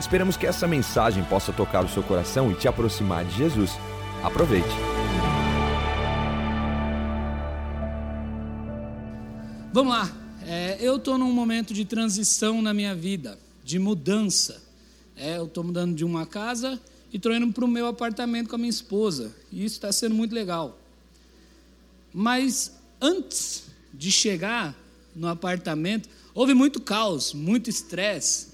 Esperamos que essa mensagem possa tocar o seu coração e te aproximar de Jesus. Aproveite. Vamos lá. É, eu estou num momento de transição na minha vida, de mudança. É, eu estou mudando de uma casa e estou indo para o meu apartamento com a minha esposa. E isso está sendo muito legal. Mas antes de chegar no apartamento, houve muito caos, muito estresse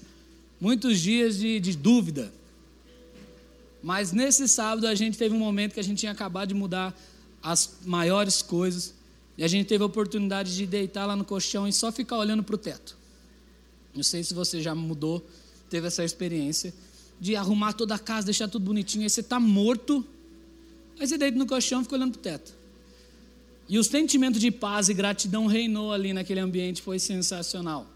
muitos dias de, de dúvida. Mas nesse sábado a gente teve um momento que a gente tinha acabado de mudar as maiores coisas. E a gente teve a oportunidade de deitar lá no colchão e só ficar olhando para o teto. Não sei se você já mudou, teve essa experiência de arrumar toda a casa, deixar tudo bonitinho. Aí você está morto, aí você deita no colchão e fica olhando para o teto. E o sentimento de paz e gratidão reinou ali naquele ambiente, foi sensacional.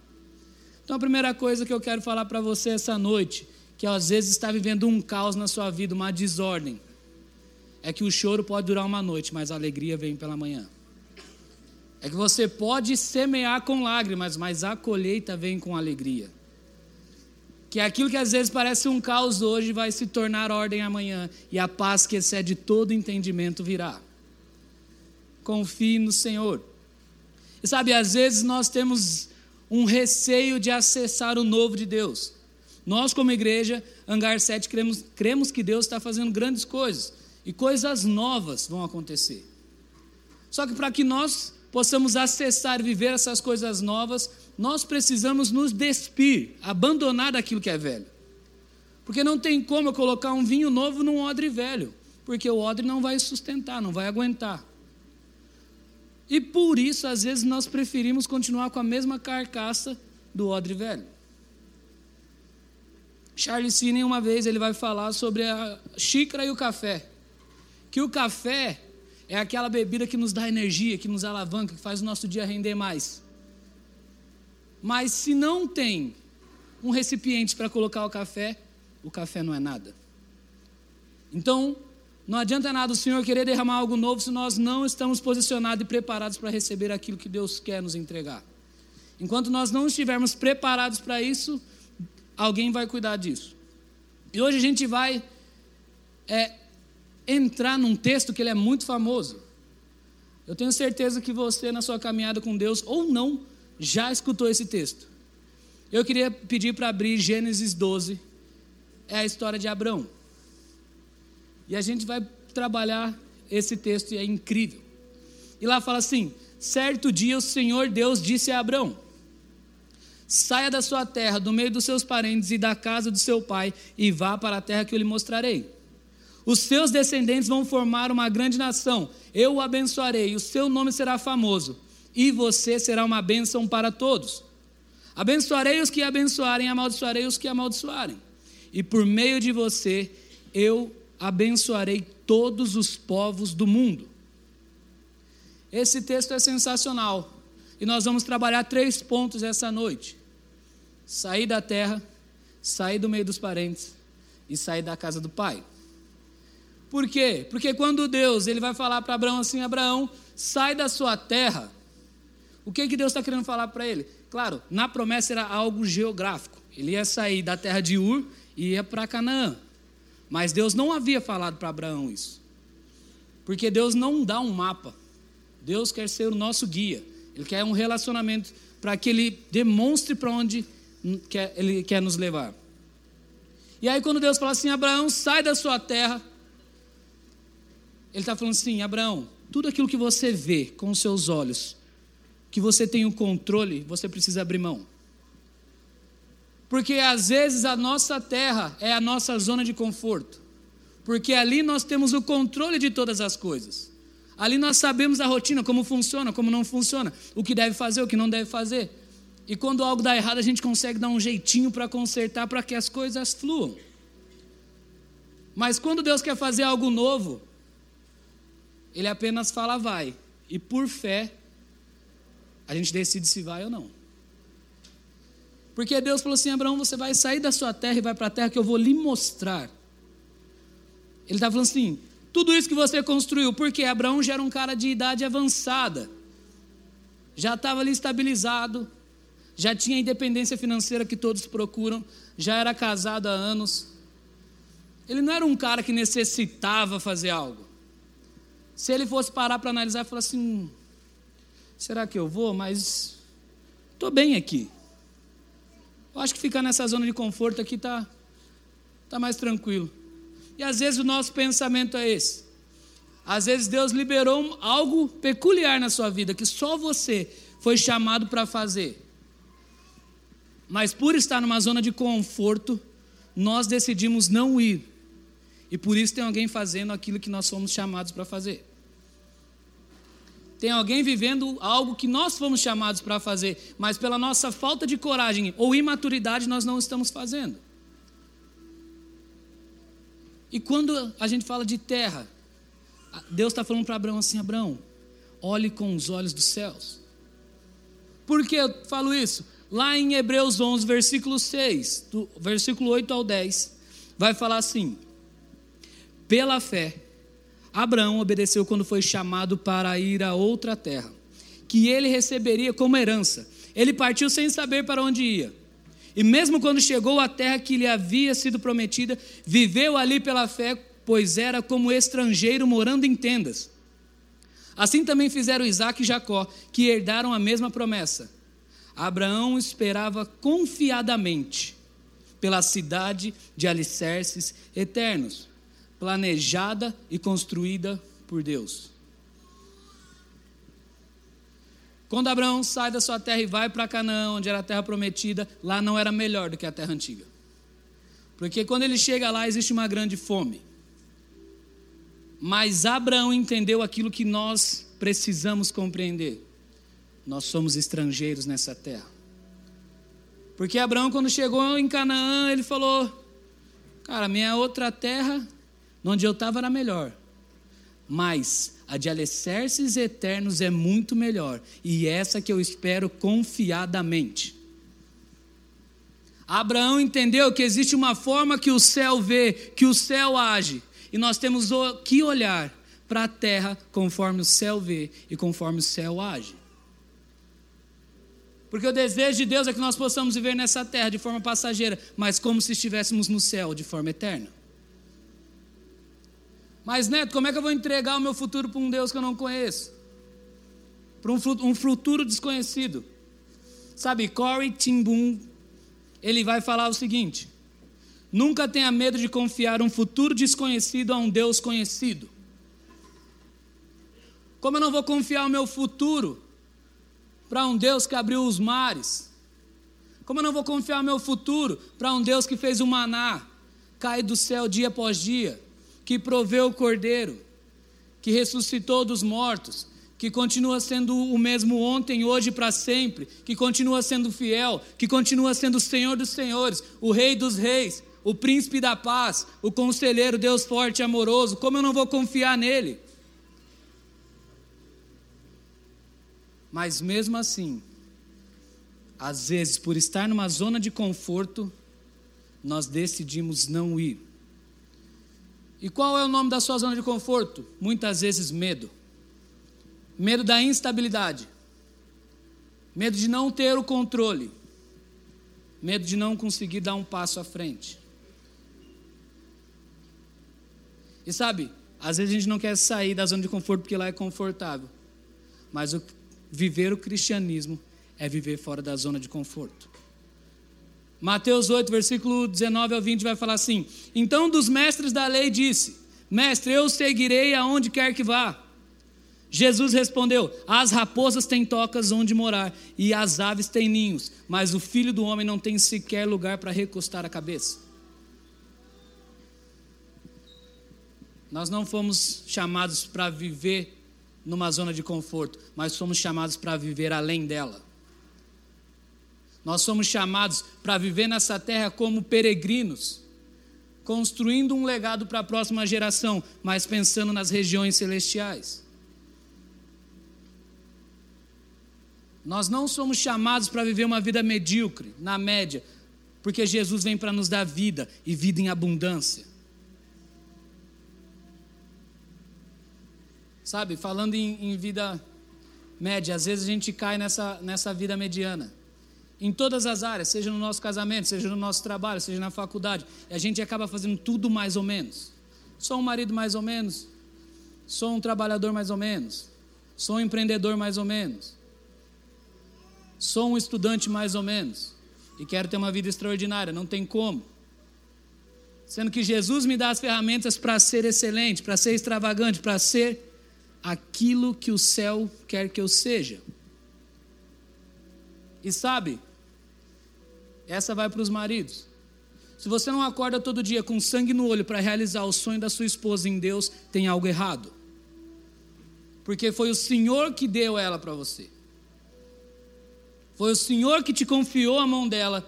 Então a primeira coisa que eu quero falar para você essa noite, que às vezes está vivendo um caos na sua vida, uma desordem, é que o choro pode durar uma noite, mas a alegria vem pela manhã. É que você pode semear com lágrimas, mas a colheita vem com alegria. Que aquilo que às vezes parece um caos hoje vai se tornar ordem amanhã, e a paz que excede todo entendimento virá. Confie no Senhor. E sabe, às vezes nós temos um receio de acessar o novo de Deus. Nós, como igreja, Hangar 7, cremos, cremos que Deus está fazendo grandes coisas e coisas novas vão acontecer. Só que para que nós possamos acessar e viver essas coisas novas, nós precisamos nos despir, abandonar aquilo que é velho. Porque não tem como eu colocar um vinho novo num odre velho, porque o odre não vai sustentar, não vai aguentar. E por isso, às vezes, nós preferimos continuar com a mesma carcaça do odre velho. Charles Finney, uma vez, ele vai falar sobre a xícara e o café. Que o café é aquela bebida que nos dá energia, que nos alavanca, que faz o nosso dia render mais. Mas se não tem um recipiente para colocar o café, o café não é nada. Então, não adianta nada o Senhor querer derramar algo novo se nós não estamos posicionados e preparados para receber aquilo que Deus quer nos entregar. Enquanto nós não estivermos preparados para isso, alguém vai cuidar disso. E hoje a gente vai é, entrar num texto que ele é muito famoso. Eu tenho certeza que você, na sua caminhada com Deus, ou não, já escutou esse texto. Eu queria pedir para abrir Gênesis 12, é a história de Abraão. E a gente vai trabalhar esse texto e é incrível. E lá fala assim: certo dia o Senhor Deus disse a Abraão: Saia da sua terra, do meio dos seus parentes e da casa do seu pai, e vá para a terra que eu lhe mostrarei. Os seus descendentes vão formar uma grande nação. Eu o abençoarei, o seu nome será famoso, e você será uma bênção para todos. Abençoarei os que abençoarem, amaldiçoarei os que amaldiçoarem. E por meio de você, eu abençoarei todos os povos do mundo. Esse texto é sensacional e nós vamos trabalhar três pontos essa noite: sair da terra, sair do meio dos parentes e sair da casa do pai. Por quê? Porque quando Deus ele vai falar para Abraão assim: Abraão, sai da sua terra. O que, que Deus está querendo falar para ele? Claro, na promessa era algo geográfico. Ele ia sair da terra de Ur e ia para Canaã. Mas Deus não havia falado para Abraão isso. Porque Deus não dá um mapa. Deus quer ser o nosso guia. Ele quer um relacionamento para que ele demonstre para onde ele quer nos levar. E aí, quando Deus fala assim: Abraão, sai da sua terra. Ele está falando assim: Abraão, tudo aquilo que você vê com os seus olhos, que você tem o controle, você precisa abrir mão. Porque às vezes a nossa terra é a nossa zona de conforto. Porque ali nós temos o controle de todas as coisas. Ali nós sabemos a rotina, como funciona, como não funciona, o que deve fazer, o que não deve fazer. E quando algo dá errado, a gente consegue dar um jeitinho para consertar para que as coisas fluam. Mas quando Deus quer fazer algo novo, Ele apenas fala vai. E por fé, a gente decide se vai ou não. Porque Deus falou assim: Abraão, você vai sair da sua terra e vai para a terra que eu vou lhe mostrar. Ele está falando assim: tudo isso que você construiu, porque Abraão já era um cara de idade avançada, já estava ali estabilizado, já tinha a independência financeira que todos procuram, já era casado há anos. Ele não era um cara que necessitava fazer algo. Se ele fosse parar para analisar e falar assim: será que eu vou? Mas estou bem aqui. Eu acho que ficar nessa zona de conforto aqui está tá mais tranquilo. E às vezes o nosso pensamento é esse. Às vezes Deus liberou algo peculiar na sua vida que só você foi chamado para fazer. Mas por estar numa zona de conforto, nós decidimos não ir. E por isso tem alguém fazendo aquilo que nós fomos chamados para fazer. Tem alguém vivendo algo que nós fomos chamados para fazer, mas pela nossa falta de coragem ou imaturidade nós não estamos fazendo. E quando a gente fala de terra, Deus está falando para Abraão assim: Abraão, olhe com os olhos dos céus. Por que eu falo isso? Lá em Hebreus 11, versículo 6, do versículo 8 ao 10, vai falar assim: Pela fé, Abraão obedeceu quando foi chamado para ir a outra terra, que ele receberia como herança. Ele partiu sem saber para onde ia. E mesmo quando chegou à terra que lhe havia sido prometida, viveu ali pela fé, pois era como estrangeiro morando em tendas. Assim também fizeram Isaac e Jacó, que herdaram a mesma promessa. Abraão esperava confiadamente pela cidade de alicerces eternos planejada e construída por Deus. Quando Abraão sai da sua terra e vai para Canaã, onde era a terra prometida, lá não era melhor do que a terra antiga. Porque quando ele chega lá, existe uma grande fome. Mas Abraão entendeu aquilo que nós precisamos compreender. Nós somos estrangeiros nessa terra. Porque Abraão, quando chegou em Canaã, ele falou: Cara, minha outra terra onde eu estava era melhor. Mas a de alicerces eternos é muito melhor. E essa que eu espero confiadamente. Abraão entendeu que existe uma forma que o céu vê, que o céu age. E nós temos que olhar para a terra conforme o céu vê e conforme o céu age. Porque o desejo de Deus é que nós possamos viver nessa terra de forma passageira, mas como se estivéssemos no céu de forma eterna. Mas, Neto, como é que eu vou entregar o meu futuro para um Deus que eu não conheço? Para um futuro desconhecido. Sabe, Corey Timbun, ele vai falar o seguinte: nunca tenha medo de confiar um futuro desconhecido a um Deus conhecido. Como eu não vou confiar o meu futuro para um Deus que abriu os mares? Como eu não vou confiar o meu futuro para um Deus que fez o maná cair do céu dia após dia? Que proveu o Cordeiro, que ressuscitou dos mortos, que continua sendo o mesmo ontem, hoje e para sempre, que continua sendo fiel, que continua sendo o Senhor dos Senhores, o Rei dos Reis, o Príncipe da Paz, o Conselheiro, Deus forte e amoroso. Como eu não vou confiar nele? Mas mesmo assim, às vezes, por estar numa zona de conforto, nós decidimos não ir. E qual é o nome da sua zona de conforto? Muitas vezes medo. Medo da instabilidade. Medo de não ter o controle. Medo de não conseguir dar um passo à frente. E sabe, às vezes a gente não quer sair da zona de conforto porque lá é confortável. Mas o, viver o cristianismo é viver fora da zona de conforto. Mateus 8, versículo 19 ao 20 vai falar assim: Então dos mestres da lei disse: Mestre, eu seguirei aonde quer que vá. Jesus respondeu: As raposas têm tocas onde morar e as aves têm ninhos, mas o filho do homem não tem sequer lugar para recostar a cabeça. Nós não fomos chamados para viver numa zona de conforto, mas fomos chamados para viver além dela. Nós somos chamados para viver nessa terra como peregrinos, construindo um legado para a próxima geração, mas pensando nas regiões celestiais. Nós não somos chamados para viver uma vida medíocre, na média, porque Jesus vem para nos dar vida e vida em abundância. Sabe, falando em, em, vida média, às vezes a gente cai nessa, nessa vida mediana. Em todas as áreas, seja no nosso casamento, seja no nosso trabalho, seja na faculdade, a gente acaba fazendo tudo mais ou menos. Sou um marido mais ou menos, sou um trabalhador mais ou menos, sou um empreendedor mais ou menos, sou um estudante mais ou menos e quero ter uma vida extraordinária, não tem como. Sendo que Jesus me dá as ferramentas para ser excelente, para ser extravagante, para ser aquilo que o céu quer que eu seja. E sabe, essa vai para os maridos. Se você não acorda todo dia com sangue no olho para realizar o sonho da sua esposa em Deus, tem algo errado. Porque foi o Senhor que deu ela para você. Foi o Senhor que te confiou a mão dela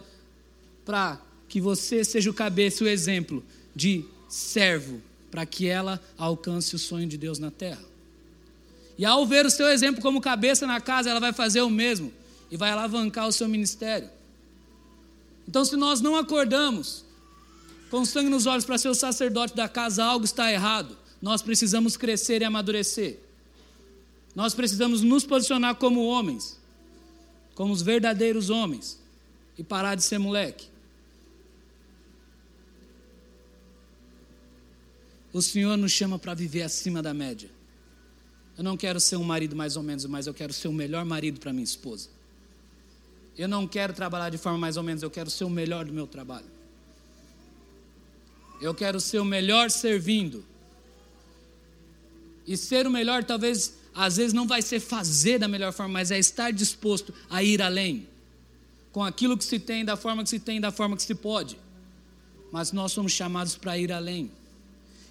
para que você seja o cabeça, o exemplo de servo, para que ela alcance o sonho de Deus na terra. E ao ver o seu exemplo como cabeça na casa, ela vai fazer o mesmo e vai alavancar o seu ministério. Então, se nós não acordamos com sangue nos olhos para ser o sacerdote da casa, algo está errado. Nós precisamos crescer e amadurecer. Nós precisamos nos posicionar como homens, como os verdadeiros homens, e parar de ser moleque. O Senhor nos chama para viver acima da média. Eu não quero ser um marido mais ou menos, mas eu quero ser o melhor marido para minha esposa. Eu não quero trabalhar de forma mais ou menos, eu quero ser o melhor do meu trabalho. Eu quero ser o melhor servindo. E ser o melhor, talvez, às vezes não vai ser fazer da melhor forma, mas é estar disposto a ir além. Com aquilo que se tem, da forma que se tem, da forma que se pode. Mas nós somos chamados para ir além.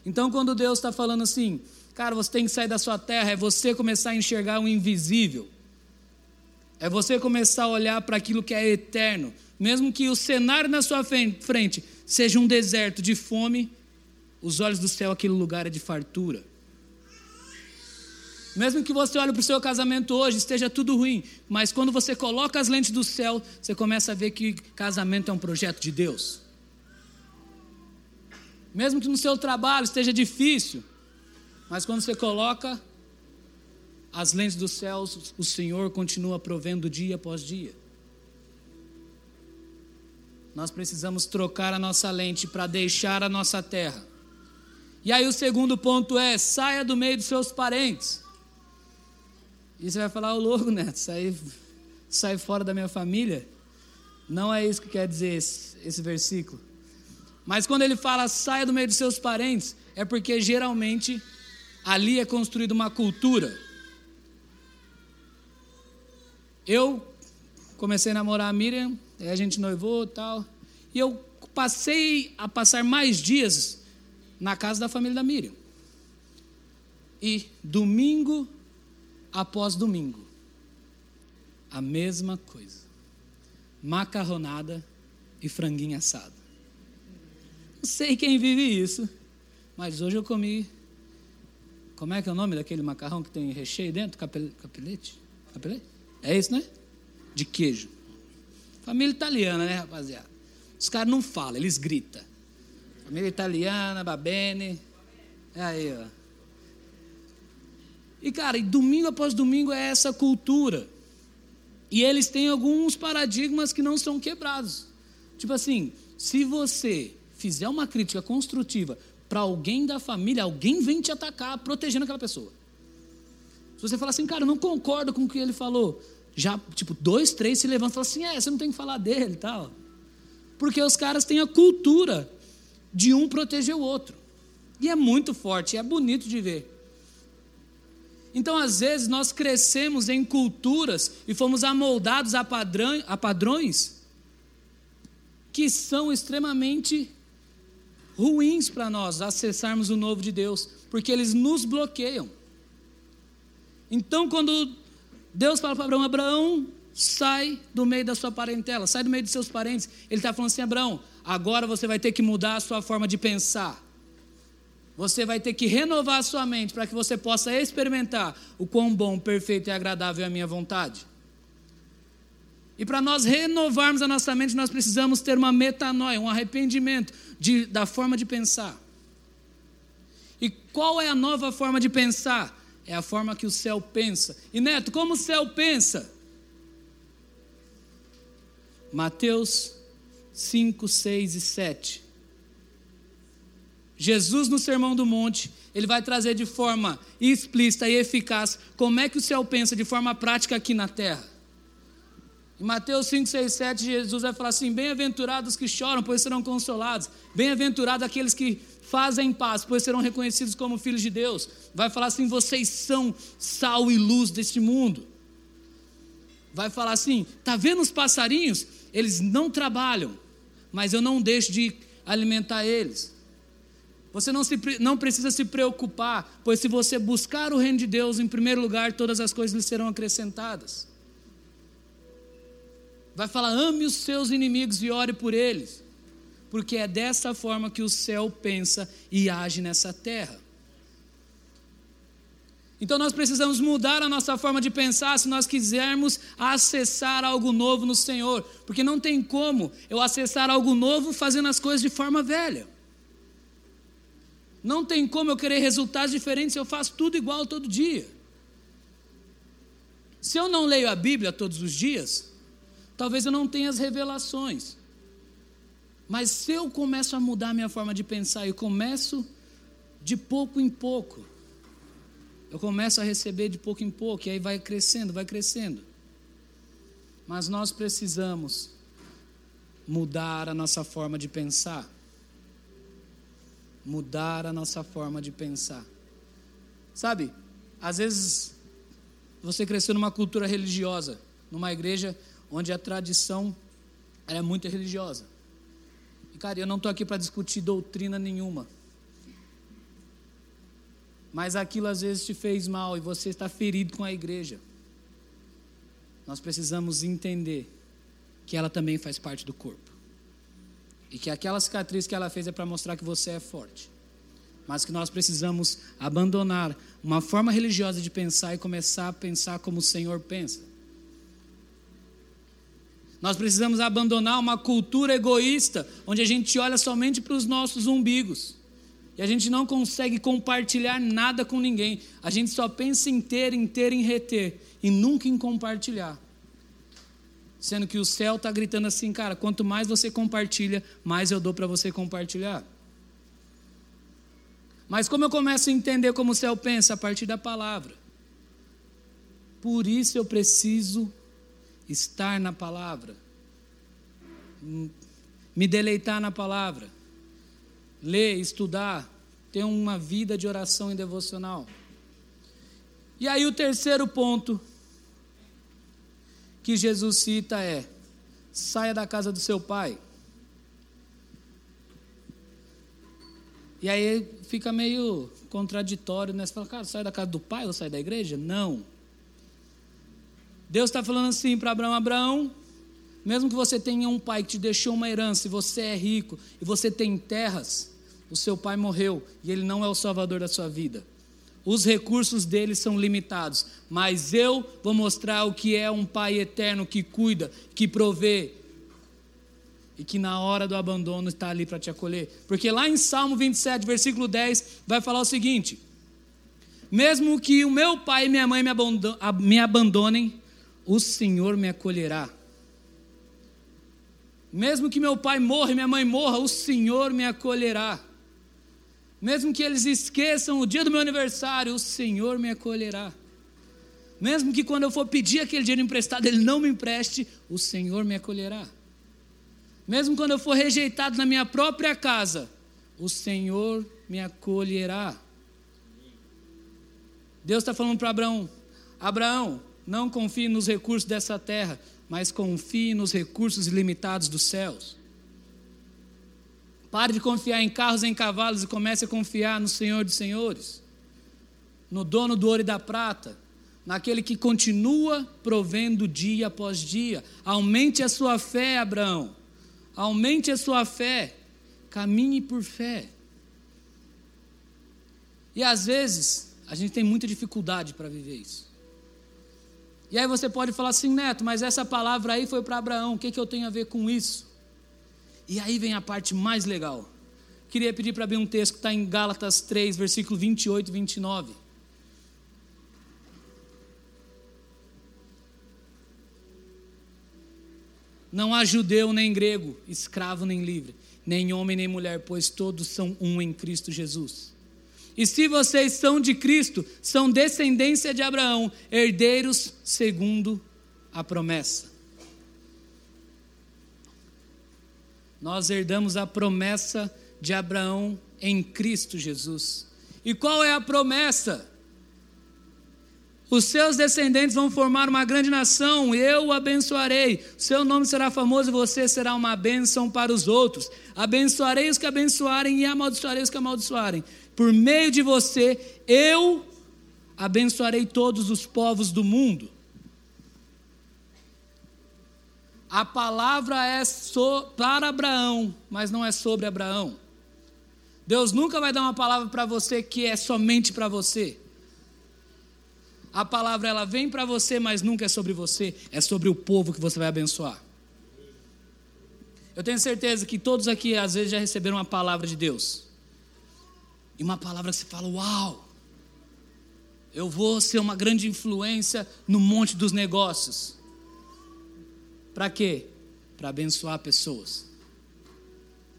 Então, quando Deus está falando assim, Cara, você tem que sair da sua terra, é você começar a enxergar o invisível. É você começar a olhar para aquilo que é eterno. Mesmo que o cenário na sua frente seja um deserto de fome, os olhos do céu, aquele lugar é de fartura. Mesmo que você olhe para o seu casamento hoje, esteja tudo ruim, mas quando você coloca as lentes do céu, você começa a ver que casamento é um projeto de Deus. Mesmo que no seu trabalho esteja difícil, mas quando você coloca as lentes dos céus, o Senhor continua provendo dia após dia. Nós precisamos trocar a nossa lente para deixar a nossa terra. E aí o segundo ponto é: saia do meio dos seus parentes. E você vai falar, ô louco, né? Sair, sair fora da minha família. Não é isso que quer dizer esse, esse versículo. Mas quando ele fala saia do meio dos seus parentes, é porque geralmente ali é construída uma cultura. Eu comecei a namorar a Miriam, a gente noivou e tal, e eu passei a passar mais dias na casa da família da Miriam. E domingo após domingo, a mesma coisa. Macarronada e franguinho assado. Não sei quem vive isso, mas hoje eu comi como é que é o nome daquele macarrão que tem recheio dentro? capelete? Capelete? É isso, né? De queijo. Família italiana, né, rapaziada? Os caras não falam, eles gritam. Família italiana, babene. É aí, ó. E, cara, e domingo após domingo é essa cultura. E eles têm alguns paradigmas que não são quebrados. Tipo assim, se você fizer uma crítica construtiva para alguém da família, alguém vem te atacar protegendo aquela pessoa. Se você falar assim, cara, eu não concordo com o que ele falou, já, tipo, dois, três se levantam e falam assim, é, você não tem que falar dele e tal. Porque os caras têm a cultura de um proteger o outro. E é muito forte, é bonito de ver. Então, às vezes, nós crescemos em culturas e fomos amoldados a, padrão, a padrões que são extremamente ruins para nós acessarmos o novo de Deus, porque eles nos bloqueiam. Então, quando Deus fala para Abraão: Abraão, sai do meio da sua parentela, sai do meio dos seus parentes. Ele está falando assim: Abraão, agora você vai ter que mudar a sua forma de pensar. Você vai ter que renovar a sua mente para que você possa experimentar o quão bom, perfeito e agradável é a minha vontade. E para nós renovarmos a nossa mente, nós precisamos ter uma metanoia, um arrependimento de, da forma de pensar. E qual é a nova forma de pensar? É a forma que o céu pensa. E Neto, como o céu pensa? Mateus 5, 6 e 7. Jesus, no Sermão do Monte, ele vai trazer de forma explícita e eficaz como é que o céu pensa de forma prática aqui na terra. Em Mateus 5, 6, 7, Jesus vai falar assim: Bem-aventurados que choram, pois serão consolados. Bem-aventurados aqueles que fazem paz, pois serão reconhecidos como filhos de Deus. Vai falar assim: Vocês são sal e luz deste mundo. Vai falar assim: Está vendo os passarinhos? Eles não trabalham, mas eu não deixo de alimentar eles. Você não, se, não precisa se preocupar, pois se você buscar o reino de Deus em primeiro lugar, todas as coisas lhe serão acrescentadas. Vai falar: ame os seus inimigos e ore por eles, porque é dessa forma que o céu pensa e age nessa terra. Então nós precisamos mudar a nossa forma de pensar se nós quisermos acessar algo novo no Senhor, porque não tem como eu acessar algo novo fazendo as coisas de forma velha. Não tem como eu querer resultados diferentes se eu faço tudo igual todo dia. Se eu não leio a Bíblia todos os dias, talvez eu não tenha as revelações. Mas se eu começo a mudar minha forma de pensar e começo de pouco em pouco, eu começo a receber de pouco em pouco, e aí vai crescendo, vai crescendo. Mas nós precisamos mudar a nossa forma de pensar. Mudar a nossa forma de pensar. Sabe, às vezes você cresceu numa cultura religiosa, numa igreja onde a tradição é muito religiosa. E cara, eu não estou aqui para discutir doutrina nenhuma mas aquilo às vezes te fez mal e você está ferido com a igreja. Nós precisamos entender que ela também faz parte do corpo. E que aquela cicatriz que ela fez é para mostrar que você é forte. Mas que nós precisamos abandonar uma forma religiosa de pensar e começar a pensar como o Senhor pensa. Nós precisamos abandonar uma cultura egoísta, onde a gente olha somente para os nossos umbigos. E a gente não consegue compartilhar nada com ninguém. A gente só pensa em ter, em ter, em reter e nunca em compartilhar. Sendo que o céu está gritando assim, cara, quanto mais você compartilha, mais eu dou para você compartilhar. Mas como eu começo a entender como o céu pensa? A partir da palavra. Por isso eu preciso estar na palavra, me deleitar na palavra ler, estudar, ter uma vida de oração e devocional. E aí o terceiro ponto que Jesus cita é: saia da casa do seu pai. E aí fica meio contraditório, né? Você fala, cara, sai da casa do pai ou sai da igreja? Não. Deus está falando assim para Abraão: Abraão, mesmo que você tenha um pai que te deixou uma herança e você é rico e você tem terras, o seu pai morreu e ele não é o salvador da sua vida. Os recursos dele são limitados, mas eu vou mostrar o que é um pai eterno que cuida, que provê e que na hora do abandono está ali para te acolher. Porque lá em Salmo 27, versículo 10, vai falar o seguinte: Mesmo que o meu pai e minha mãe me abandonem, o Senhor me acolherá. Mesmo que meu pai morra e minha mãe morra, o Senhor me acolherá. Mesmo que eles esqueçam o dia do meu aniversário, o Senhor me acolherá. Mesmo que quando eu for pedir aquele dinheiro emprestado, Ele não me empreste, o Senhor me acolherá. Mesmo quando eu for rejeitado na minha própria casa, o Senhor me acolherá. Deus está falando para Abraão: Abraão, não confie nos recursos dessa terra, mas confie nos recursos ilimitados dos céus. Pare de confiar em carros e em cavalos e comece a confiar no Senhor dos Senhores, no dono do ouro e da prata, naquele que continua provendo dia após dia. Aumente a sua fé, Abraão. Aumente a sua fé. Caminhe por fé. E às vezes, a gente tem muita dificuldade para viver isso. E aí você pode falar assim, Neto, mas essa palavra aí foi para Abraão, o que, que eu tenho a ver com isso? E aí vem a parte mais legal. Queria pedir para abrir um texto que está em Gálatas 3, versículo 28 e 29. Não há judeu nem grego, escravo nem livre, nem homem nem mulher, pois todos são um em Cristo Jesus. E se vocês são de Cristo, são descendência de Abraão, herdeiros segundo a promessa. Nós herdamos a promessa de Abraão em Cristo Jesus. E qual é a promessa? Os seus descendentes vão formar uma grande nação, eu o abençoarei. Seu nome será famoso e você será uma bênção para os outros. Abençoarei os que abençoarem e amaldiçoarei os que amaldiçoarem. Por meio de você, eu abençoarei todos os povos do mundo. A palavra é so, para Abraão, mas não é sobre Abraão. Deus nunca vai dar uma palavra para você que é somente para você. A palavra ela vem para você, mas nunca é sobre você, é sobre o povo que você vai abençoar. Eu tenho certeza que todos aqui às vezes já receberam uma palavra de Deus. E uma palavra que você fala: "Uau! Eu vou ser uma grande influência no monte dos negócios". Para quê? Para abençoar pessoas.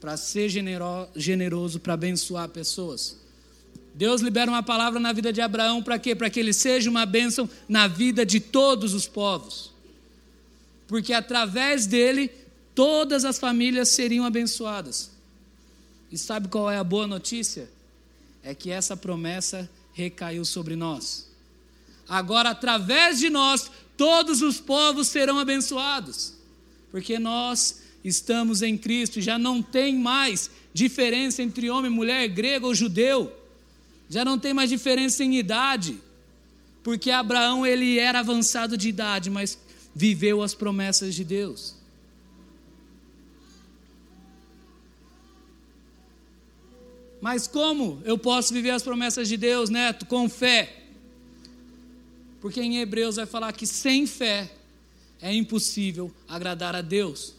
Para ser generoso, para abençoar pessoas. Deus libera uma palavra na vida de Abraão para quê? Para que ele seja uma bênção na vida de todos os povos. Porque através dele, todas as famílias seriam abençoadas. E sabe qual é a boa notícia? É que essa promessa recaiu sobre nós. Agora, através de nós, todos os povos serão abençoados. Porque nós estamos em Cristo já não tem mais diferença entre homem, mulher, grego ou judeu já não tem mais diferença em idade, porque Abraão ele era avançado de idade, mas viveu as promessas de Deus. Mas como eu posso viver as promessas de Deus, neto? Com fé. Porque em Hebreus vai falar que sem fé é impossível agradar a Deus.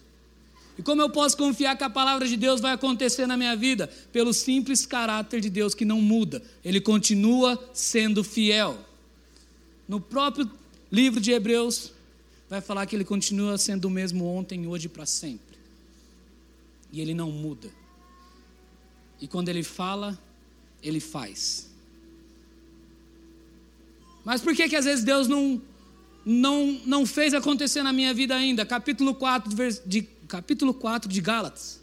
E como eu posso confiar que a palavra de Deus vai acontecer na minha vida? Pelo simples caráter de Deus que não muda, ele continua sendo fiel. No próprio livro de Hebreus, vai falar que ele continua sendo o mesmo ontem, hoje e para sempre. E ele não muda. E quando ele fala, ele faz. Mas por que que às vezes Deus não não, não fez acontecer na minha vida ainda? Capítulo 4 de capítulo 4 de Gálatas.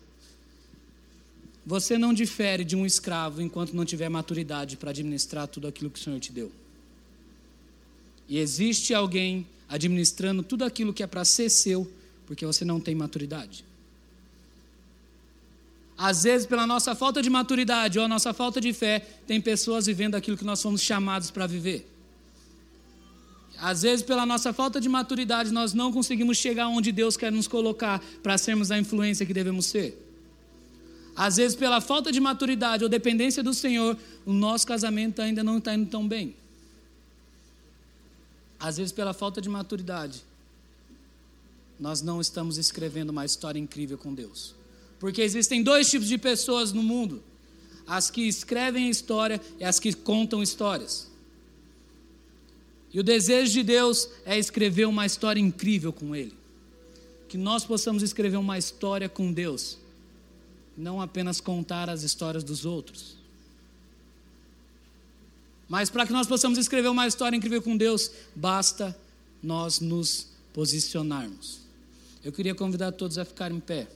Você não difere de um escravo enquanto não tiver maturidade para administrar tudo aquilo que o Senhor te deu. E existe alguém administrando tudo aquilo que é para ser seu, porque você não tem maturidade. Às vezes, pela nossa falta de maturidade ou a nossa falta de fé, tem pessoas vivendo aquilo que nós fomos chamados para viver. Às vezes, pela nossa falta de maturidade, nós não conseguimos chegar onde Deus quer nos colocar para sermos a influência que devemos ser. Às vezes, pela falta de maturidade ou dependência do Senhor, o nosso casamento ainda não está indo tão bem. Às vezes, pela falta de maturidade, nós não estamos escrevendo uma história incrível com Deus. Porque existem dois tipos de pessoas no mundo: as que escrevem a história e as que contam histórias. E o desejo de Deus é escrever uma história incrível com Ele. Que nós possamos escrever uma história com Deus, não apenas contar as histórias dos outros. Mas para que nós possamos escrever uma história incrível com Deus, basta nós nos posicionarmos. Eu queria convidar todos a ficar em pé.